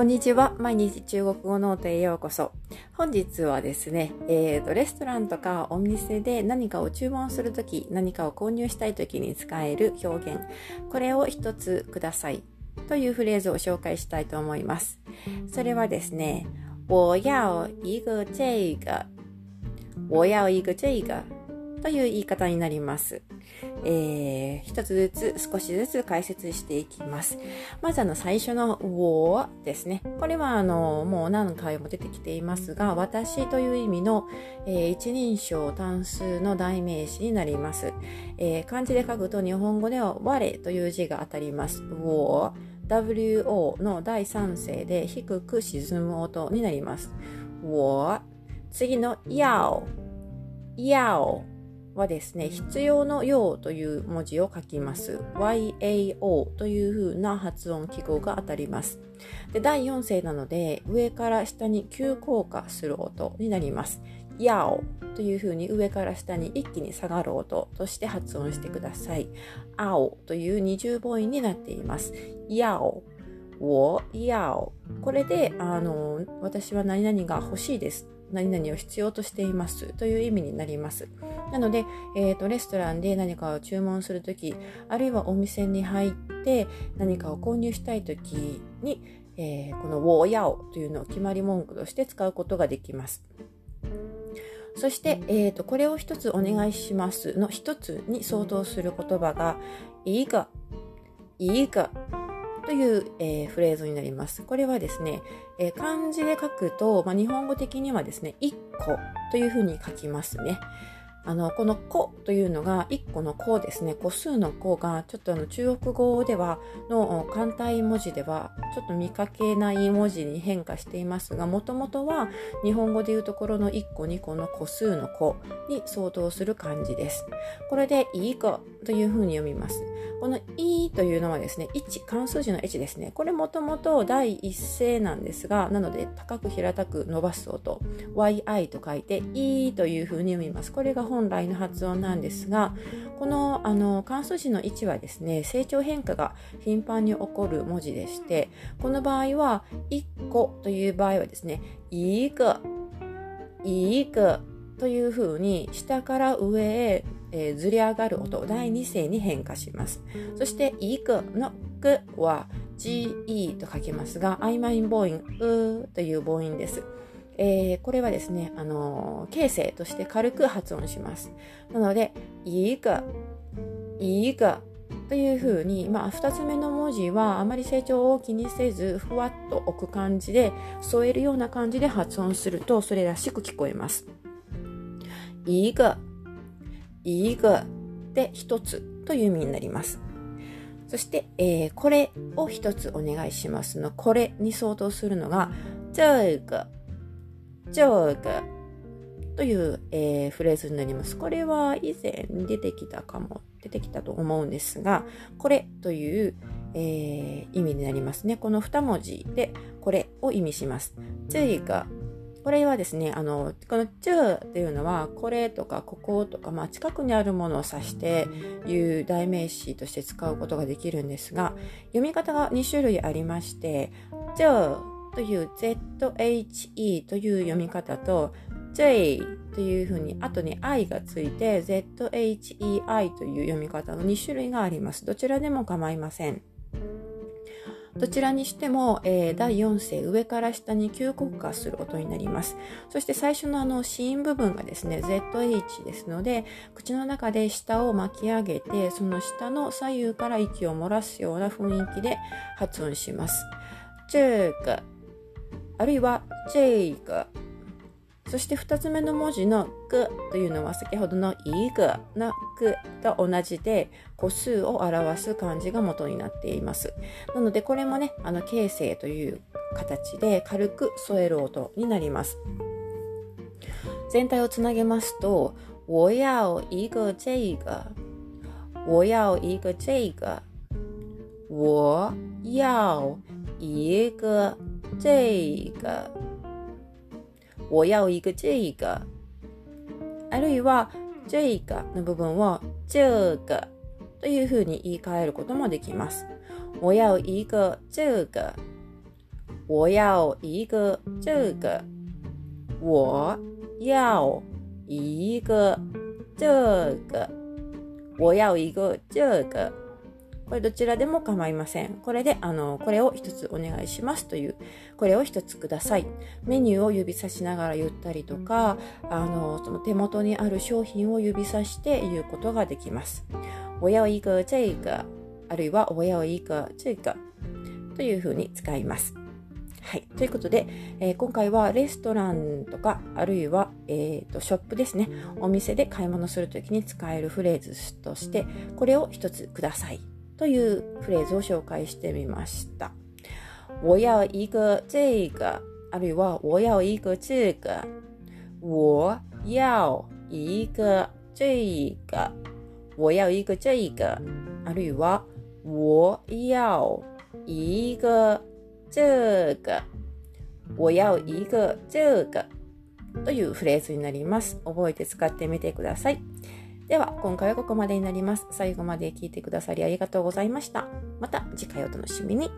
こんにちは。毎日中国語ノートへようこそ。本日はですね、えーと、レストランとかお店で何かを注文するとき、何かを購入したいときに使える表現。これを一つください。というフレーズを紹介したいと思います。それはですね、我要一个这个。我要一个这个。という言い方になります。えー、一つずつ少しずつ解説していきます。まずあの最初の w ですね。これはあのもう何回も出てきていますが、私という意味の、えー、一人称単数の代名詞になります。えー、漢字で書くと日本語では我という字が当たります。w WO の第三声で低く沈む音になります。我次の要要はですね、必要の要という文字を書きます。YAO という風な発音記号が当たります。で第4声なので、上から下に急降下する音になります。ヤオという風に上から下に一気に下がる音として発音してください。青という二重母音になっています。ヤオ、我要。これで、あの、私は何々が欲しいです何々を必要としていますという意味になります。なので、えーと、レストランで何かを注文するとき、あるいはお店に入って何かを購入したいときに、えー、このウォーヤオというのを決まり文句として使うことができます。そして、えーと、これを一つお願いしますの一つに相当する言葉が、いいか、いいかという、えー、フレーズになります。これはですね、えー、漢字で書くと、まあ、日本語的にはですね、1個というふうに書きますね。あの、この個というのが一個の個ですね。個数の個が、ちょっとあの中国語では、の簡体文字では、ちょっと見かけない文字に変化していますが、もともとは日本語でいうところの一個二個の個数の個に相当する漢字です。これで、いい子というふうに読みます。このいというのはですね、1、関数字の H ですね。これもともと第一声なんですが、なので高く平たく伸ばす音、yi と書いて、いというふうに読みます。これが本来の発音なんですが、このあの関数字の1はですね、成長変化が頻繁に起こる文字でして、この場合は、1個という場合はですね、い个、い个というふうに下から上へえー、ずり上がる音、第2声に変化します。そして、いくのくは ge と書きますが、曖昧母音、うという母音です。えー、これはですね、あのー、形成として軽く発音します。なので、いいか、いいかというふうに、まあ、2つ目の文字はあまり成長を気にせず、ふわっと置く感じで、添えるような感じで発音すると、それらしく聞こえます。いいか、一个で一つという意味になります。そして、えー、これを一つお願いしますの、これに相当するのが、这个、这个という、えー、フレーズになります。これは以前出てきたかも、出てきたと思うんですが、これという、えー、意味になりますね。この二文字でこれを意味します。这个これはですね、あの、このチューっていうのは、これとかこことか、まあ、近くにあるものを指していう代名詞として使うことができるんですが、読み方が2種類ありまして、チューという ZHE という読み方と、J というふうに後に I がついて ZHEI という読み方の2種類があります。どちらでも構いません。どちらにしても、えー、第4声上から下に急降下する音になります。そして最初のあの子音部分がですね、ZH ですので、口の中で下を巻き上げて、その下の左右から息を漏らすような雰囲気で発音します。这个あるいは这个そして2つ目の文字のくというのは先ほどのいぐのくと同じで個数を表す漢字が元になっています。なのでこれもね、あの形成という形で軽く添える音になります。全体をつなげますと、我要一个这个。我要一个这个。我要一个这个。我要一个这个。あるいは、这个の部分を这个というふうに言い換えることもできます。我要一个这个。我要一个这个。我要一个这个。我要一个这个。これどちらでも構いません。これで、あの、これを一つお願いしますという、これを一つください。メニューを指さしながら言ったりとか、あの、その手元にある商品を指さして言うことができます。我要一个这个、あるいは我要一个这个というふうに使います。はい。ということで、えー、今回はレストランとか、あるいは、えーと、ショップですね。お店で買い物するときに使えるフレーズとして、これを一つくださいというフレーズを紹介してみました。我要一个这个、あるいは我要一个这个。我要一个这个。我要一个这个。あるいは我要一个这个。我要一个这个。というフレーズになります。覚えて使ってみてください。では、今回はここまでになります。最後まで聞いてくださりありがとうございました。また次回お楽しみに。